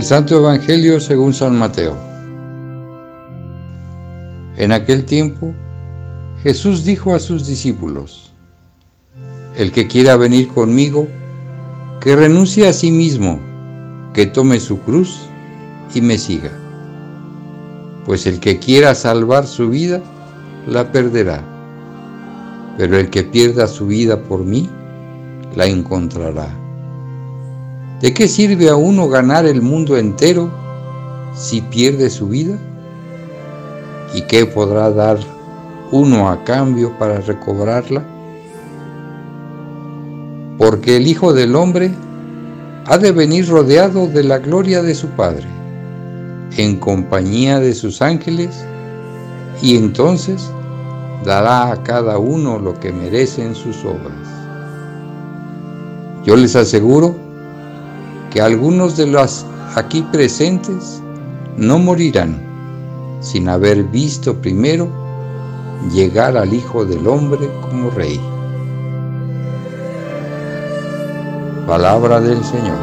Del Santo Evangelio según San Mateo. En aquel tiempo, Jesús dijo a sus discípulos, El que quiera venir conmigo, que renuncie a sí mismo, que tome su cruz y me siga. Pues el que quiera salvar su vida, la perderá. Pero el que pierda su vida por mí, la encontrará. ¿De qué sirve a uno ganar el mundo entero si pierde su vida? ¿Y qué podrá dar uno a cambio para recobrarla? Porque el Hijo del Hombre ha de venir rodeado de la gloria de su Padre, en compañía de sus ángeles, y entonces dará a cada uno lo que merecen sus obras. Yo les aseguro que algunos de los aquí presentes no morirán sin haber visto primero llegar al Hijo del Hombre como Rey. Palabra del Señor.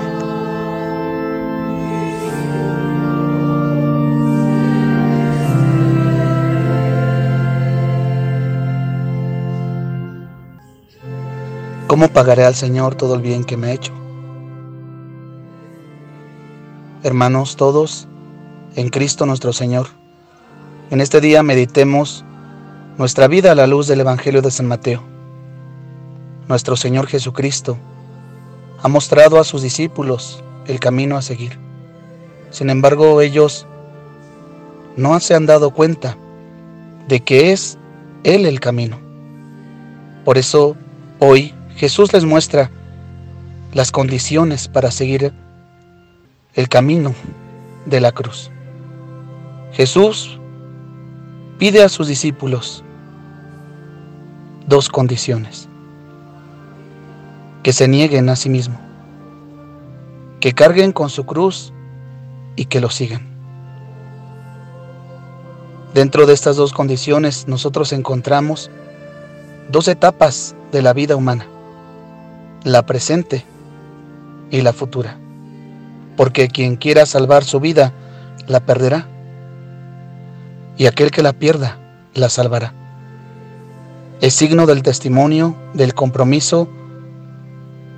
¿Cómo pagaré al Señor todo el bien que me ha hecho? Hermanos todos, en Cristo nuestro Señor. En este día meditemos nuestra vida a la luz del Evangelio de San Mateo. Nuestro Señor Jesucristo ha mostrado a sus discípulos el camino a seguir. Sin embargo, ellos no se han dado cuenta de que es Él el camino. Por eso, hoy Jesús les muestra las condiciones para seguir el camino de la cruz. Jesús pide a sus discípulos dos condiciones. Que se nieguen a sí mismo, que carguen con su cruz y que lo sigan. Dentro de estas dos condiciones nosotros encontramos dos etapas de la vida humana, la presente y la futura porque quien quiera salvar su vida, la perderá, y aquel que la pierda, la salvará. Es signo del testimonio, del compromiso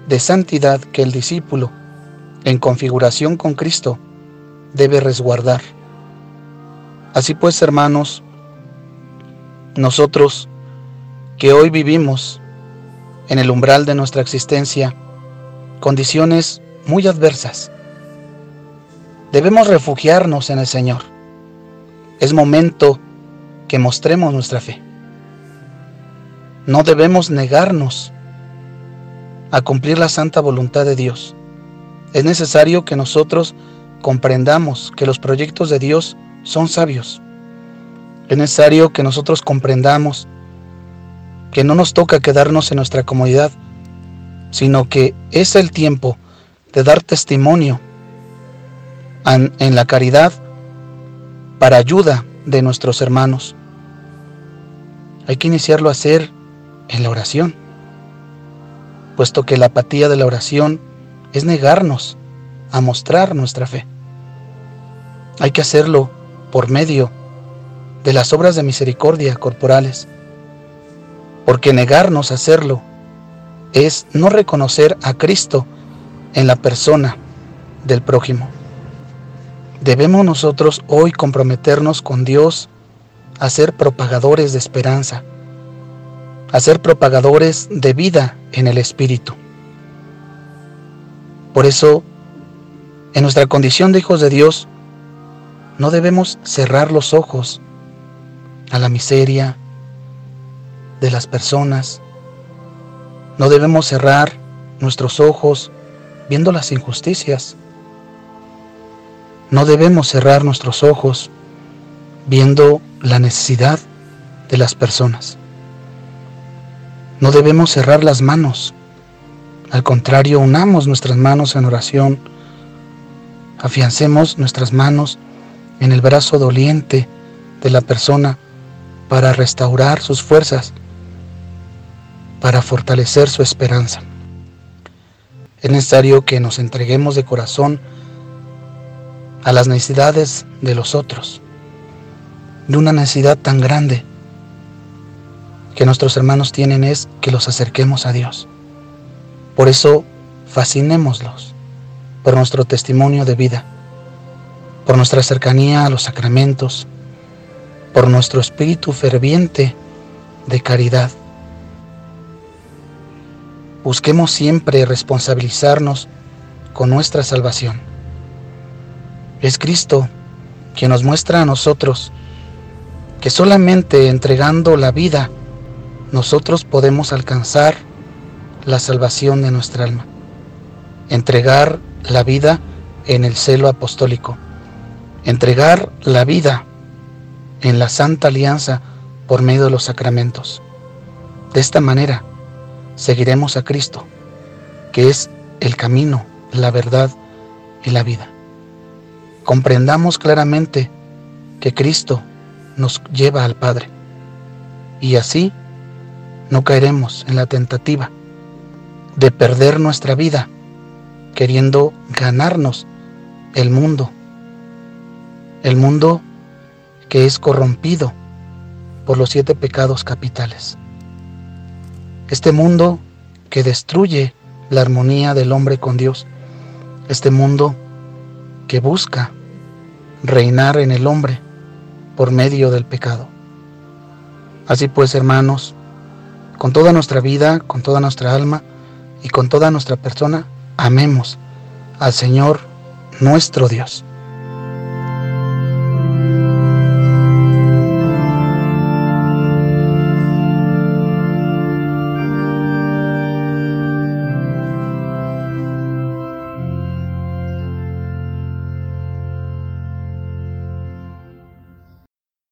de santidad que el discípulo, en configuración con Cristo, debe resguardar. Así pues, hermanos, nosotros que hoy vivimos en el umbral de nuestra existencia condiciones muy adversas, Debemos refugiarnos en el Señor. Es momento que mostremos nuestra fe. No debemos negarnos a cumplir la santa voluntad de Dios. Es necesario que nosotros comprendamos que los proyectos de Dios son sabios. Es necesario que nosotros comprendamos que no nos toca quedarnos en nuestra comodidad, sino que es el tiempo de dar testimonio en la caridad para ayuda de nuestros hermanos. Hay que iniciarlo a hacer en la oración, puesto que la apatía de la oración es negarnos a mostrar nuestra fe. Hay que hacerlo por medio de las obras de misericordia corporales, porque negarnos a hacerlo es no reconocer a Cristo en la persona del prójimo. Debemos nosotros hoy comprometernos con Dios a ser propagadores de esperanza, a ser propagadores de vida en el Espíritu. Por eso, en nuestra condición de hijos de Dios, no debemos cerrar los ojos a la miseria de las personas. No debemos cerrar nuestros ojos viendo las injusticias no debemos cerrar nuestros ojos viendo la necesidad de las personas. No debemos cerrar las manos. Al contrario, unamos nuestras manos en oración. Afiancemos nuestras manos en el brazo doliente de la persona para restaurar sus fuerzas, para fortalecer su esperanza. Es necesario que nos entreguemos de corazón a las necesidades de los otros, de una necesidad tan grande que nuestros hermanos tienen es que los acerquemos a Dios. Por eso, fascinémoslos por nuestro testimonio de vida, por nuestra cercanía a los sacramentos, por nuestro espíritu ferviente de caridad. Busquemos siempre responsabilizarnos con nuestra salvación. Es Cristo quien nos muestra a nosotros que solamente entregando la vida nosotros podemos alcanzar la salvación de nuestra alma. Entregar la vida en el celo apostólico. Entregar la vida en la santa alianza por medio de los sacramentos. De esta manera seguiremos a Cristo, que es el camino, la verdad y la vida. Comprendamos claramente que Cristo nos lleva al Padre. Y así no caeremos en la tentativa de perder nuestra vida queriendo ganarnos el mundo, el mundo que es corrompido por los siete pecados capitales. Este mundo que destruye la armonía del hombre con Dios, este mundo que busca reinar en el hombre por medio del pecado. Así pues, hermanos, con toda nuestra vida, con toda nuestra alma y con toda nuestra persona, amemos al Señor nuestro Dios.